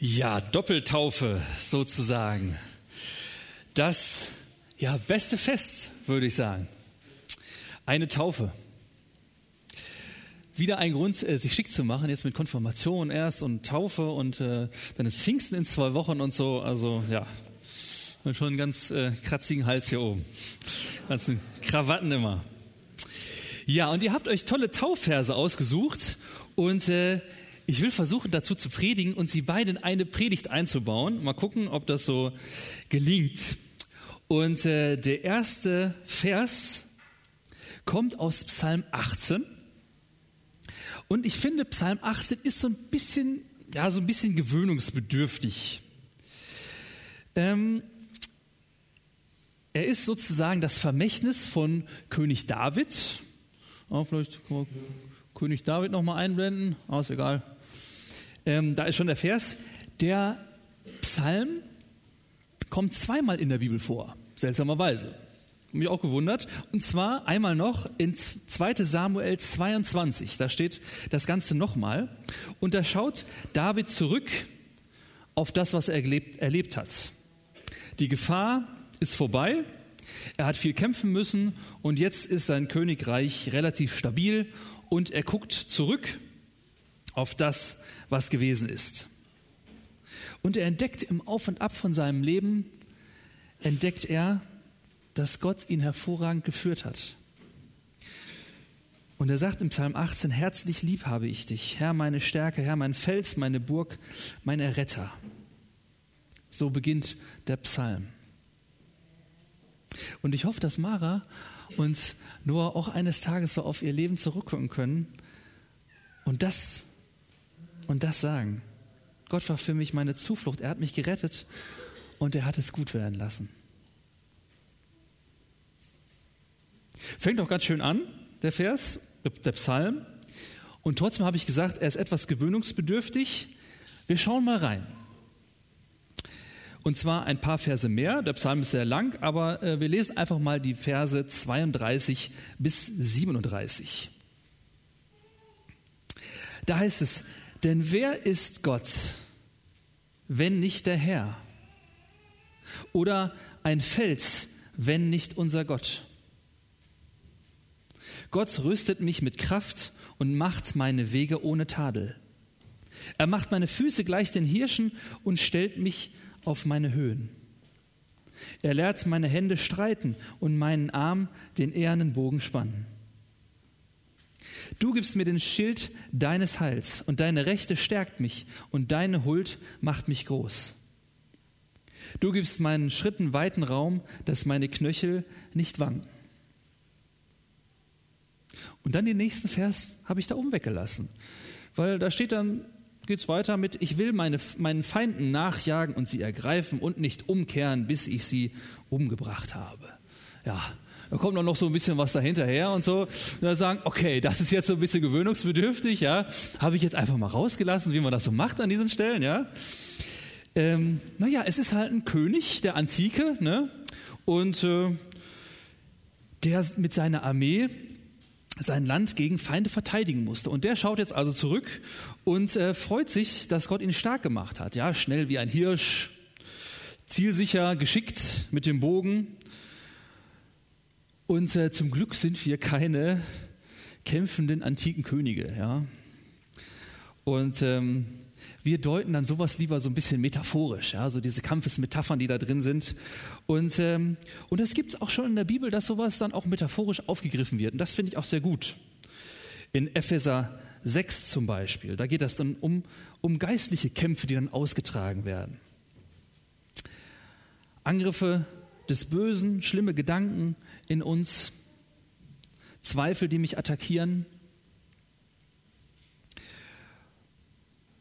Ja, Doppeltaufe sozusagen. Das ja, beste Fest, würde ich sagen. Eine Taufe. Wieder ein Grund, äh, sich schick zu machen, jetzt mit Konfirmation erst und Taufe und äh, dann ist Pfingsten in zwei Wochen und so. Also ja, und schon einen ganz äh, kratzigen Hals hier oben. Ganzen Krawatten immer. Ja, und ihr habt euch tolle Taufverse ausgesucht und äh, ich will versuchen, dazu zu predigen und sie beide in eine Predigt einzubauen. Mal gucken, ob das so gelingt. Und äh, der erste Vers kommt aus Psalm 18. Und ich finde, Psalm 18 ist so ein bisschen, ja, so ein bisschen gewöhnungsbedürftig. Ähm, er ist sozusagen das Vermächtnis von König David. Oh, vielleicht König David nochmal einblenden. Oh, ist egal. Ähm, da ist schon der Vers. Der Psalm kommt zweimal in der Bibel vor, seltsamerweise. Mich auch gewundert. Und zwar einmal noch in 2 Samuel 22. Da steht das Ganze nochmal. Und da schaut David zurück auf das, was er erlebt, erlebt hat. Die Gefahr ist vorbei. Er hat viel kämpfen müssen und jetzt ist sein Königreich relativ stabil und er guckt zurück auf das, was gewesen ist. Und er entdeckt im Auf und Ab von seinem Leben, entdeckt er, dass Gott ihn hervorragend geführt hat. Und er sagt im Psalm 18, herzlich lieb habe ich dich, Herr meine Stärke, Herr mein Fels, meine Burg, mein Erretter. So beginnt der Psalm. Und ich hoffe, dass Mara und Noah auch eines Tages so auf ihr Leben zurückgucken können und das und das sagen. Gott war für mich meine Zuflucht. Er hat mich gerettet und er hat es gut werden lassen. Fängt auch ganz schön an, der Vers, der Psalm. Und trotzdem habe ich gesagt, er ist etwas gewöhnungsbedürftig. Wir schauen mal rein. Und zwar ein paar Verse mehr. Der Psalm ist sehr lang, aber äh, wir lesen einfach mal die Verse 32 bis 37. Da heißt es, denn wer ist Gott, wenn nicht der Herr? Oder ein Fels, wenn nicht unser Gott? Gott rüstet mich mit Kraft und macht meine Wege ohne Tadel. Er macht meine Füße gleich den Hirschen und stellt mich auf meine Höhen. Er lehrt meine Hände streiten und meinen Arm den ehernen Bogen spannen. Du gibst mir den Schild deines Heils und deine Rechte stärkt mich und deine Huld macht mich groß. Du gibst meinen Schritten weiten Raum, dass meine Knöchel nicht wanken. Und dann den nächsten Vers habe ich da oben weggelassen, weil da steht dann, geht es weiter mit, ich will meine, meinen Feinden nachjagen und sie ergreifen und nicht umkehren, bis ich sie umgebracht habe. Ja, da kommt noch so ein bisschen was dahinterher und so. Und dann sagen, okay, das ist jetzt so ein bisschen gewöhnungsbedürftig, ja. Habe ich jetzt einfach mal rausgelassen, wie man das so macht an diesen Stellen, ja. Ähm, naja, es ist halt ein König der Antike, ne? Und äh, der mit seiner Armee sein Land gegen Feinde verteidigen musste. Und der schaut jetzt also zurück und äh, freut sich, dass Gott ihn stark gemacht hat. Ja, schnell wie ein Hirsch, zielsicher, geschickt mit dem Bogen. Und äh, zum Glück sind wir keine kämpfenden antiken Könige. Ja? Und ähm, wir deuten dann sowas lieber so ein bisschen metaphorisch, ja? so diese Kampfesmetaphern, die da drin sind. Und, ähm, und es gibt auch schon in der Bibel, dass sowas dann auch metaphorisch aufgegriffen wird. Und das finde ich auch sehr gut. In Epheser 6 zum Beispiel, da geht es dann um, um geistliche Kämpfe, die dann ausgetragen werden. Angriffe des Bösen, schlimme Gedanken in uns, Zweifel, die mich attackieren.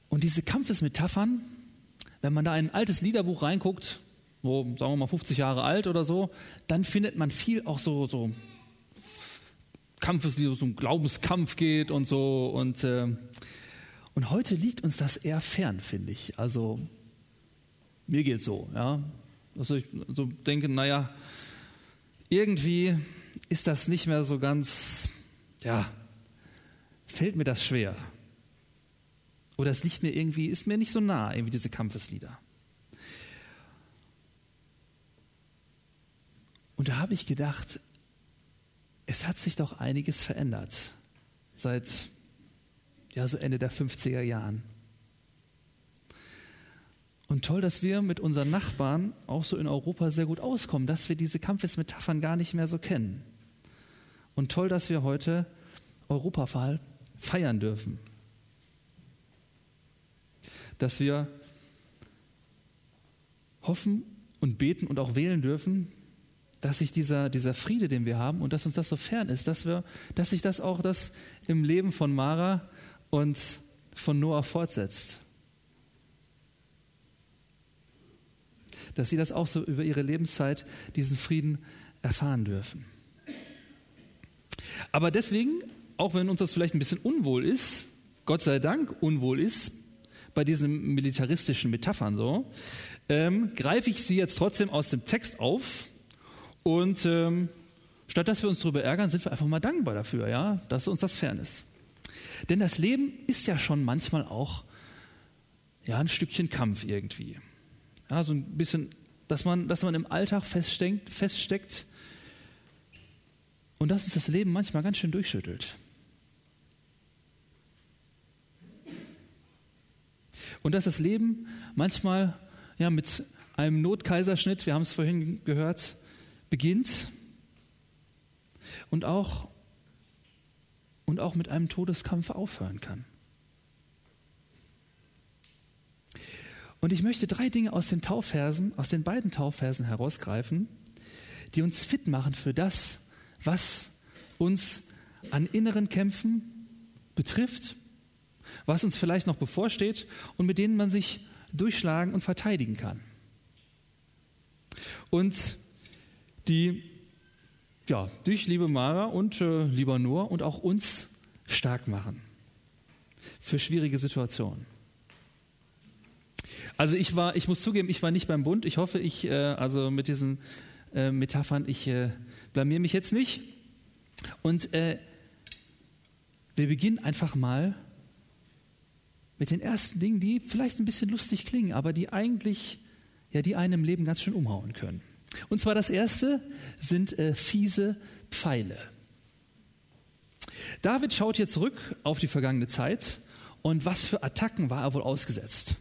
Und diese Kampfesmetaphern, wenn man da in ein altes Liederbuch reinguckt, wo, sagen wir mal, 50 Jahre alt oder so, dann findet man viel auch so, so Kampfes, die so um Glaubenskampf geht und so. Und, äh, und heute liegt uns das eher fern, finde ich. Also mir geht so, ja. Also ich so denke, naja, irgendwie ist das nicht mehr so ganz, ja, fällt mir das schwer. Oder es liegt mir irgendwie, ist mir nicht so nah, irgendwie diese Kampfeslieder. Und da habe ich gedacht, es hat sich doch einiges verändert seit ja, so Ende der 50er Jahren. Und toll, dass wir mit unseren Nachbarn auch so in Europa sehr gut auskommen, dass wir diese Kampfesmetaphern gar nicht mehr so kennen. Und toll, dass wir heute Europafall feiern dürfen. Dass wir hoffen und beten und auch wählen dürfen, dass sich dieser, dieser Friede, den wir haben und dass uns das so fern ist, dass, wir, dass sich das auch das im Leben von Mara und von Noah fortsetzt. Dass sie das auch so über ihre Lebenszeit, diesen Frieden erfahren dürfen. Aber deswegen, auch wenn uns das vielleicht ein bisschen unwohl ist, Gott sei Dank unwohl ist, bei diesen militaristischen Metaphern so, ähm, greife ich sie jetzt trotzdem aus dem Text auf und ähm, statt dass wir uns darüber ärgern, sind wir einfach mal dankbar dafür, ja, dass uns das fern ist. Denn das Leben ist ja schon manchmal auch ja, ein Stückchen Kampf irgendwie. Ja, so ein bisschen, dass man, dass man im Alltag feststeckt, feststeckt und dass uns das Leben manchmal ganz schön durchschüttelt. Und dass das Leben manchmal ja, mit einem Notkaiserschnitt, wir haben es vorhin gehört, beginnt und auch, und auch mit einem Todeskampf aufhören kann. Und ich möchte drei Dinge aus den Taufversen, aus den beiden Taufversen herausgreifen, die uns fit machen für das, was uns an inneren Kämpfen betrifft, was uns vielleicht noch bevorsteht und mit denen man sich durchschlagen und verteidigen kann. Und die ja, dich, liebe Mara und äh, lieber Noah und auch uns stark machen für schwierige Situationen. Also ich war, ich muss zugeben, ich war nicht beim Bund. Ich hoffe, ich, äh, also mit diesen äh, Metaphern, ich äh, blamier mich jetzt nicht. Und äh, wir beginnen einfach mal mit den ersten Dingen, die vielleicht ein bisschen lustig klingen, aber die eigentlich, ja, die einen im Leben ganz schön umhauen können. Und zwar das erste sind äh, fiese Pfeile. David schaut hier zurück auf die vergangene Zeit und was für Attacken war er wohl ausgesetzt?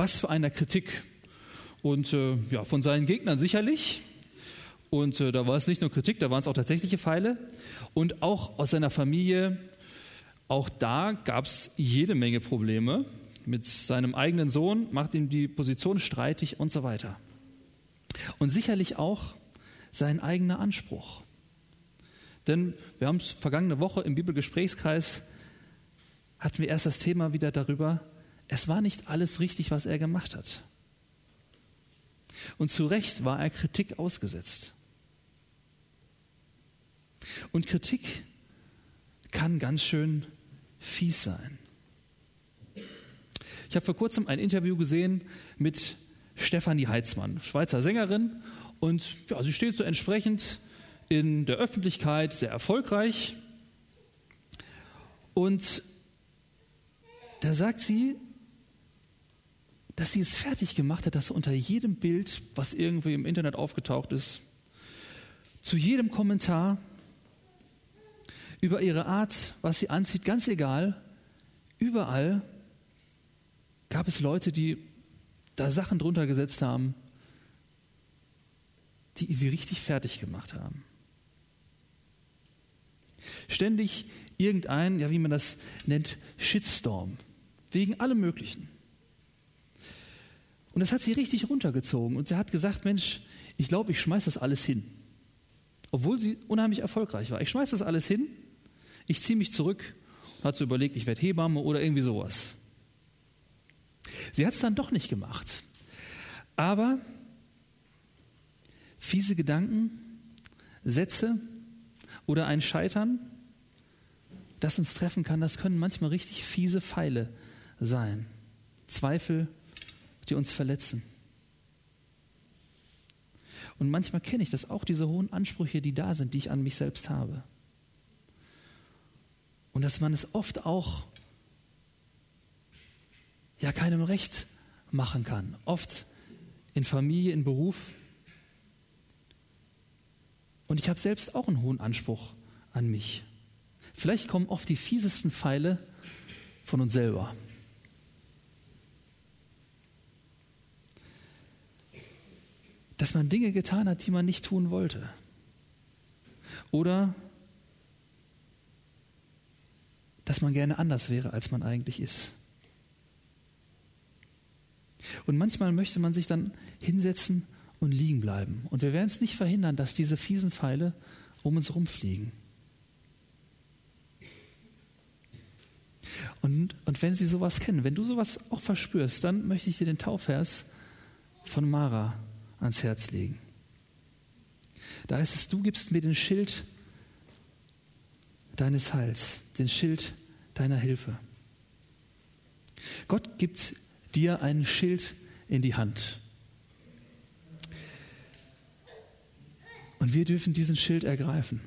Was für einer Kritik? Und äh, ja, von seinen Gegnern sicherlich. Und äh, da war es nicht nur Kritik, da waren es auch tatsächliche Pfeile. Und auch aus seiner Familie, auch da gab es jede Menge Probleme. Mit seinem eigenen Sohn macht ihm die Position streitig und so weiter. Und sicherlich auch sein eigener Anspruch. Denn wir haben es vergangene Woche im Bibelgesprächskreis, hatten wir erst das Thema wieder darüber, es war nicht alles richtig, was er gemacht hat. Und zu Recht war er Kritik ausgesetzt. Und Kritik kann ganz schön fies sein. Ich habe vor kurzem ein Interview gesehen mit Stefanie Heitzmann, Schweizer Sängerin. Und ja, sie steht so entsprechend in der Öffentlichkeit sehr erfolgreich. Und da sagt sie, dass sie es fertig gemacht hat, dass unter jedem Bild, was irgendwie im Internet aufgetaucht ist, zu jedem Kommentar über ihre Art, was sie anzieht, ganz egal, überall gab es Leute, die da Sachen drunter gesetzt haben, die sie richtig fertig gemacht haben. Ständig irgendein, ja, wie man das nennt, Shitstorm. Wegen allem Möglichen. Und das hat sie richtig runtergezogen. Und sie hat gesagt: Mensch, ich glaube, ich schmeiße das alles hin. Obwohl sie unheimlich erfolgreich war. Ich schmeiße das alles hin, ich ziehe mich zurück. Hat so überlegt, ich werde Hebamme oder irgendwie sowas. Sie hat es dann doch nicht gemacht. Aber fiese Gedanken, Sätze oder ein Scheitern, das uns treffen kann, das können manchmal richtig fiese Pfeile sein. Zweifel, die uns verletzen. Und manchmal kenne ich das auch, diese hohen Ansprüche, die da sind, die ich an mich selbst habe. Und dass man es oft auch ja keinem recht machen kann. Oft in Familie, in Beruf. Und ich habe selbst auch einen hohen Anspruch an mich. Vielleicht kommen oft die fiesesten Pfeile von uns selber. Dass man Dinge getan hat, die man nicht tun wollte. Oder dass man gerne anders wäre, als man eigentlich ist. Und manchmal möchte man sich dann hinsetzen und liegen bleiben. Und wir werden es nicht verhindern, dass diese fiesen Pfeile um uns rumfliegen. Und, und wenn Sie sowas kennen, wenn du sowas auch verspürst, dann möchte ich dir den Taufvers von Mara ans Herz legen. Da heißt es, du gibst mir den Schild deines Heils, den Schild deiner Hilfe. Gott gibt dir ein Schild in die Hand. Und wir dürfen diesen Schild ergreifen.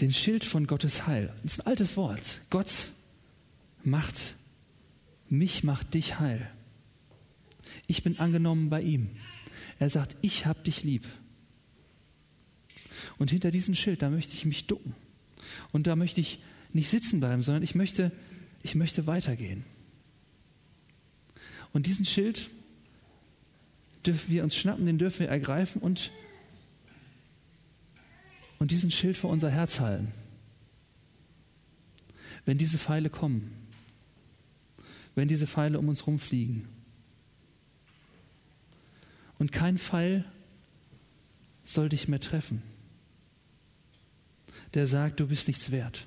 Den Schild von Gottes Heil. Das ist ein altes Wort. Gott macht mich, macht dich heil. Ich bin angenommen bei ihm. Er sagt, ich habe dich lieb. Und hinter diesem Schild, da möchte ich mich ducken. Und da möchte ich nicht sitzen bleiben, sondern ich möchte, ich möchte weitergehen. Und diesen Schild dürfen wir uns schnappen, den dürfen wir ergreifen und, und diesen Schild vor unser Herz halten. Wenn diese Pfeile kommen, wenn diese Pfeile um uns rumfliegen. Und kein Pfeil soll dich mehr treffen der sagt, du bist nichts wert.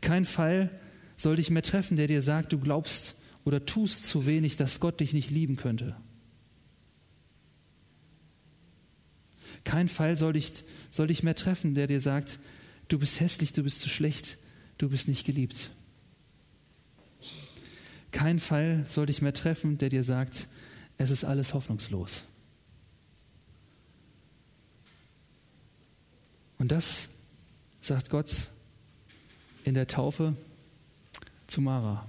Kein Fall soll dich mehr treffen, der dir sagt, du glaubst oder tust zu wenig, dass Gott dich nicht lieben könnte. Kein Fall soll dich, soll dich mehr treffen, der dir sagt, du bist hässlich, du bist zu schlecht, du bist nicht geliebt. Kein Fall soll dich mehr treffen, der dir sagt, es ist alles hoffnungslos. Und das sagt Gott in der Taufe zu Mara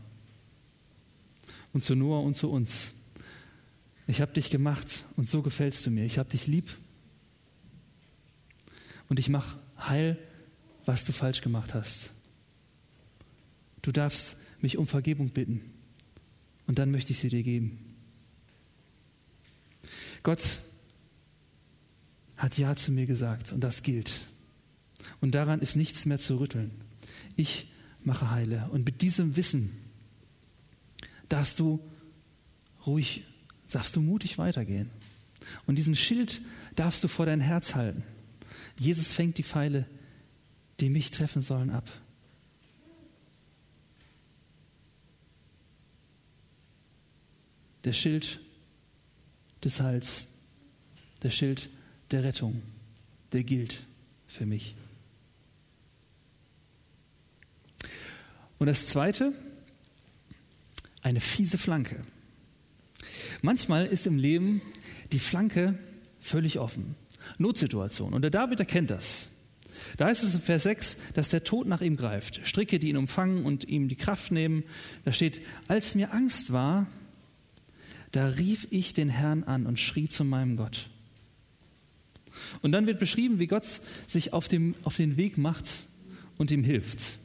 und zu Noah und zu uns. Ich habe dich gemacht und so gefällst du mir. Ich habe dich lieb und ich mache heil, was du falsch gemacht hast. Du darfst mich um Vergebung bitten und dann möchte ich sie dir geben. Gott hat Ja zu mir gesagt und das gilt und daran ist nichts mehr zu rütteln. Ich mache heile. Und mit diesem Wissen darfst du ruhig, darfst du mutig weitergehen. Und diesen Schild darfst du vor dein Herz halten. Jesus fängt die Pfeile, die mich treffen sollen, ab. Der Schild des Heils, der Schild der Rettung, der gilt für mich. Und das Zweite, eine fiese Flanke. Manchmal ist im Leben die Flanke völlig offen. Notsituation. Und der David erkennt das. Da heißt es in Vers 6, dass der Tod nach ihm greift. Stricke, die ihn umfangen und ihm die Kraft nehmen. Da steht, als mir Angst war, da rief ich den Herrn an und schrie zu meinem Gott. Und dann wird beschrieben, wie Gott sich auf, dem, auf den Weg macht und ihm hilft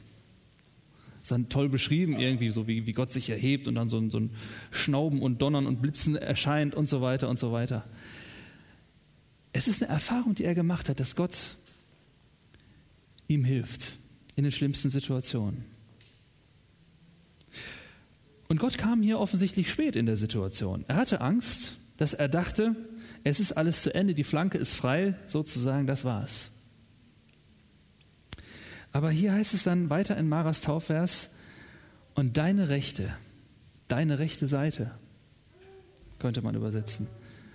ist dann toll beschrieben, irgendwie so wie, wie Gott sich erhebt und dann so so ein Schnauben und Donnern und Blitzen erscheint und so weiter und so weiter. Es ist eine Erfahrung, die er gemacht hat, dass Gott ihm hilft in den schlimmsten Situationen. Und Gott kam hier offensichtlich spät in der Situation. Er hatte Angst, dass er dachte, es ist alles zu Ende, die Flanke ist frei, sozusagen, das war's. Aber hier heißt es dann weiter in Maras Taufvers, und deine rechte, deine rechte Seite, könnte man übersetzen,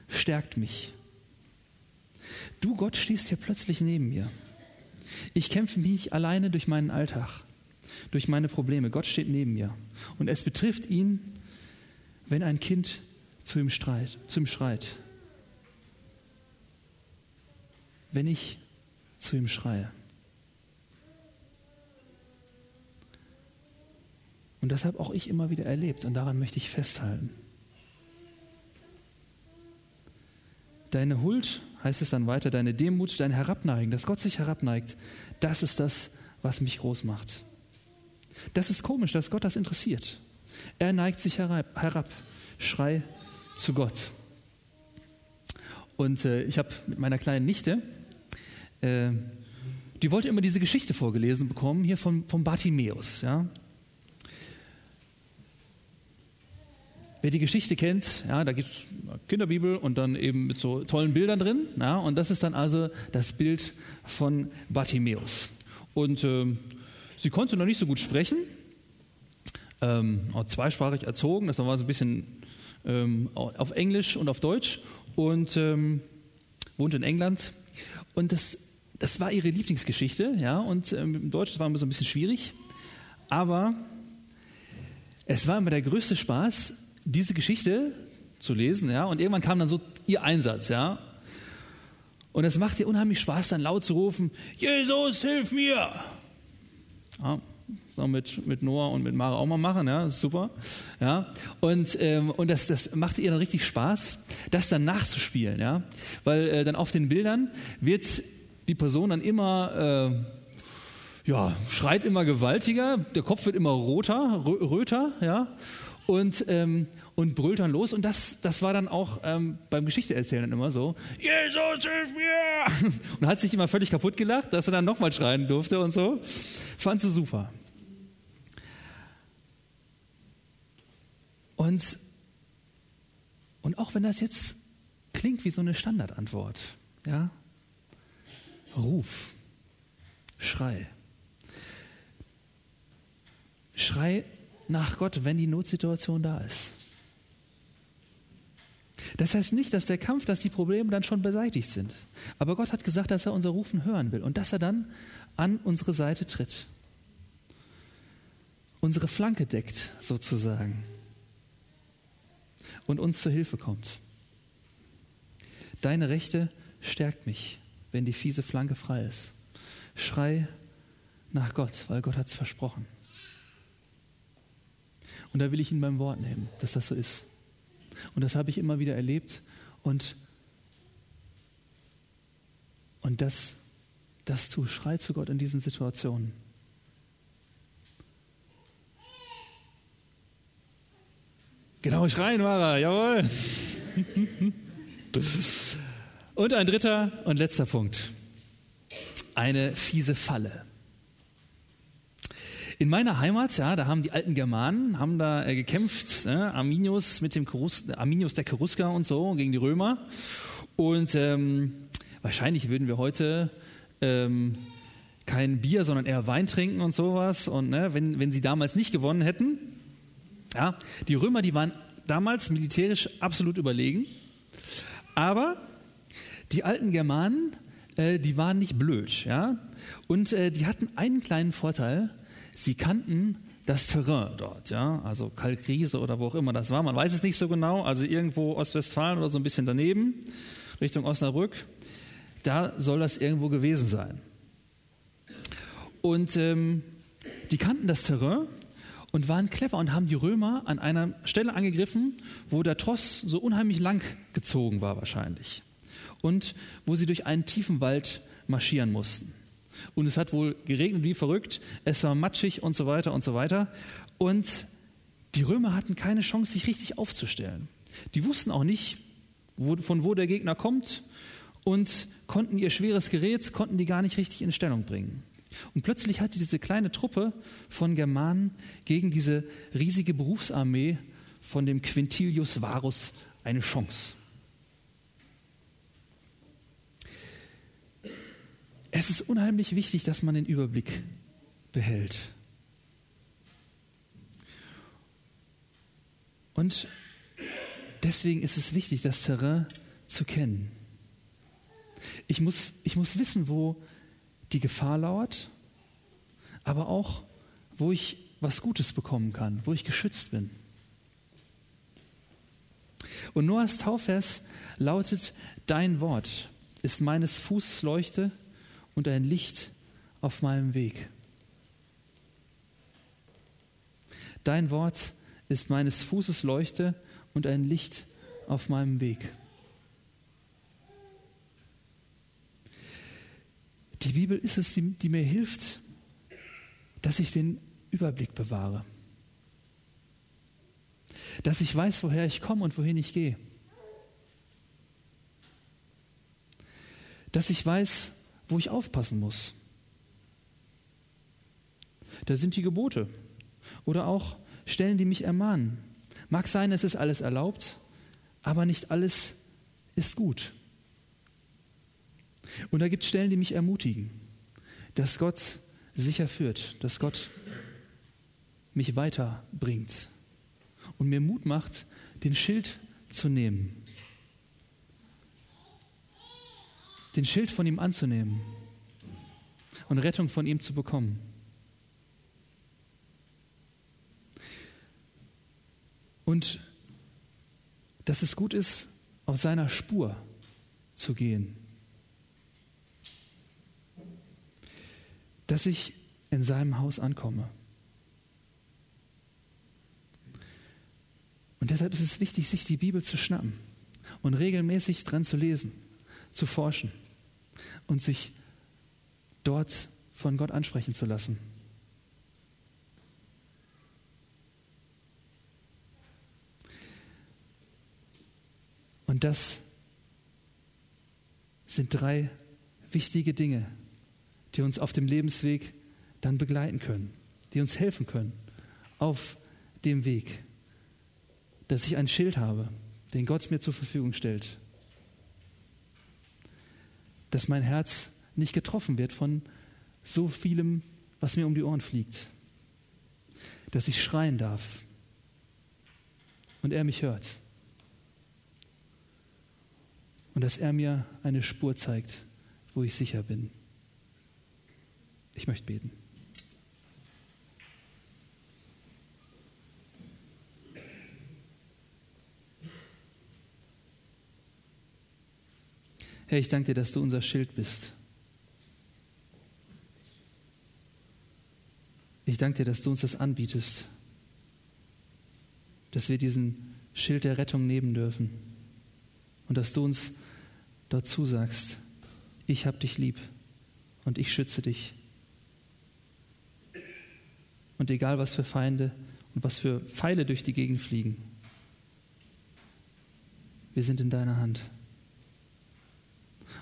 stärkt mich. Du Gott stehst hier plötzlich neben mir. Ich kämpfe mich alleine durch meinen Alltag, durch meine Probleme. Gott steht neben mir. Und es betrifft ihn, wenn ein Kind zu ihm, streit, zu schreit. Wenn ich zu ihm schreie. Und das habe auch ich immer wieder erlebt und daran möchte ich festhalten. Deine Huld, heißt es dann weiter, deine Demut, dein Herabneigen, dass Gott sich herabneigt, das ist das, was mich groß macht. Das ist komisch, dass Gott das interessiert. Er neigt sich herab, herab schrei zu Gott. Und äh, ich habe mit meiner kleinen Nichte, äh, die wollte immer diese Geschichte vorgelesen bekommen, hier von, von Bartimäus. Ja? Wer die Geschichte kennt, ja, da gibt es Kinderbibel und dann eben mit so tollen Bildern drin. Ja, und das ist dann also das Bild von Bartimäus. Und äh, sie konnte noch nicht so gut sprechen, ähm, zweisprachig erzogen, das war so ein bisschen ähm, auf Englisch und auf Deutsch und ähm, wohnt in England. Und das, das war ihre Lieblingsgeschichte, ja, und ähm, im Deutsch war immer so ein bisschen schwierig, aber es war immer der größte Spaß, diese Geschichte zu lesen, ja, und irgendwann kam dann so ihr Einsatz, ja. Und es macht ihr unheimlich Spaß, dann laut zu rufen, Jesus, hilf mir! Ja, so mit, mit Noah und mit Mara auch mal machen, ja, super. Ja, und, ähm, und das, das macht ihr dann richtig Spaß, das dann nachzuspielen, ja, weil äh, dann auf den Bildern wird die Person dann immer, äh, ja, schreit immer gewaltiger, der Kopf wird immer roter, röter, ja, und, ähm, und brüllt dann los. Und das, das war dann auch ähm, beim Geschichteerzählen dann immer so: Jesus, hilf mir! Und hat sich immer völlig kaputt gelacht, dass er dann nochmal schreien durfte und so. Fand sie super. Und, und auch wenn das jetzt klingt wie so eine Standardantwort, ja, Ruf, Schrei. Schrei nach Gott, wenn die Notsituation da ist. Das heißt nicht, dass der Kampf, dass die Probleme dann schon beseitigt sind. Aber Gott hat gesagt, dass er unser Rufen hören will und dass er dann an unsere Seite tritt. Unsere Flanke deckt, sozusagen. Und uns zur Hilfe kommt. Deine Rechte stärkt mich, wenn die fiese Flanke frei ist. Schrei nach Gott, weil Gott hat es versprochen. Und da will ich ihn beim Wort nehmen, dass das so ist. Und das habe ich immer wieder erlebt. Und, und das, das tu, schrei zu Gott in diesen Situationen. Genau, schreien war er, jawohl. Und ein dritter und letzter Punkt. Eine fiese Falle. In meiner Heimat, ja, da haben die alten Germanen, haben da äh, gekämpft, ne? Arminius mit dem Cherus, Arminius der Cherusker und so gegen die Römer. Und ähm, wahrscheinlich würden wir heute ähm, kein Bier, sondern eher Wein trinken und sowas. Und ne, wenn, wenn sie damals nicht gewonnen hätten, ja, die Römer, die waren damals militärisch absolut überlegen. Aber die alten Germanen, äh, die waren nicht blöd, ja. Und äh, die hatten einen kleinen Vorteil. Sie kannten das Terrain dort, ja, also Kalkriese oder wo auch immer das war. Man weiß es nicht so genau. Also irgendwo Ostwestfalen oder so ein bisschen daneben, Richtung Osnabrück. Da soll das irgendwo gewesen sein. Und ähm, die kannten das Terrain und waren clever und haben die Römer an einer Stelle angegriffen, wo der Tross so unheimlich lang gezogen war wahrscheinlich und wo sie durch einen tiefen Wald marschieren mussten. Und es hat wohl geregnet wie verrückt, es war matschig und so weiter und so weiter. Und die Römer hatten keine Chance, sich richtig aufzustellen. Die wussten auch nicht, wo, von wo der Gegner kommt und konnten ihr schweres Gerät, konnten die gar nicht richtig in Stellung bringen. Und plötzlich hatte diese kleine Truppe von Germanen gegen diese riesige Berufsarmee von dem Quintilius Varus eine Chance. Es ist unheimlich wichtig, dass man den Überblick behält. Und deswegen ist es wichtig, das Terrain zu kennen. Ich muss, ich muss wissen, wo die Gefahr lauert, aber auch, wo ich was Gutes bekommen kann, wo ich geschützt bin. Und Noahs Taufvers lautet, dein Wort ist meines Fußes Leuchte und ein Licht auf meinem Weg. Dein Wort ist meines Fußes Leuchte und ein Licht auf meinem Weg. Die Bibel ist es, die, die mir hilft, dass ich den Überblick bewahre. Dass ich weiß, woher ich komme und wohin ich gehe. Dass ich weiß, wo ich aufpassen muss. Da sind die Gebote oder auch Stellen, die mich ermahnen. Mag sein, es ist alles erlaubt, aber nicht alles ist gut. Und da gibt es Stellen, die mich ermutigen, dass Gott sicher führt, dass Gott mich weiterbringt und mir Mut macht, den Schild zu nehmen, den Schild von ihm anzunehmen und Rettung von ihm zu bekommen. Und dass es gut ist, auf seiner Spur zu gehen. Dass ich in seinem Haus ankomme. Und deshalb ist es wichtig, sich die Bibel zu schnappen und regelmäßig dran zu lesen, zu forschen und sich dort von Gott ansprechen zu lassen. Und das sind drei wichtige Dinge, die uns auf dem Lebensweg dann begleiten können, die uns helfen können auf dem Weg, dass ich ein Schild habe, den Gott mir zur Verfügung stellt, dass mein Herz nicht getroffen wird von so vielem, was mir um die Ohren fliegt, dass ich schreien darf und er mich hört und dass er mir eine Spur zeigt, wo ich sicher bin. Ich möchte beten. Herr, ich danke dir, dass du unser Schild bist. Ich danke dir, dass du uns das anbietest, dass wir diesen Schild der Rettung nehmen dürfen und dass du uns dort zusagst, ich habe dich lieb und ich schütze dich. Und egal was für Feinde und was für Pfeile durch die Gegend fliegen, wir sind in deiner Hand.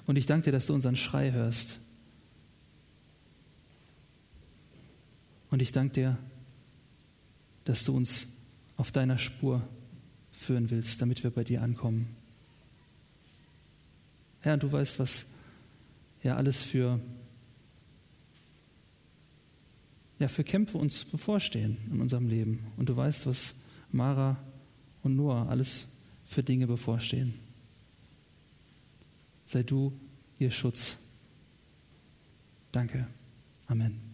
Und ich danke dir, dass du unseren Schrei hörst. Und ich danke dir, dass du uns auf deiner Spur führen willst, damit wir bei dir ankommen. Herr, du weißt, was ja alles für, ja, für Kämpfe uns bevorstehen in unserem Leben. Und du weißt, was Mara und Noah alles für Dinge bevorstehen. Sei du ihr Schutz. Danke. Amen.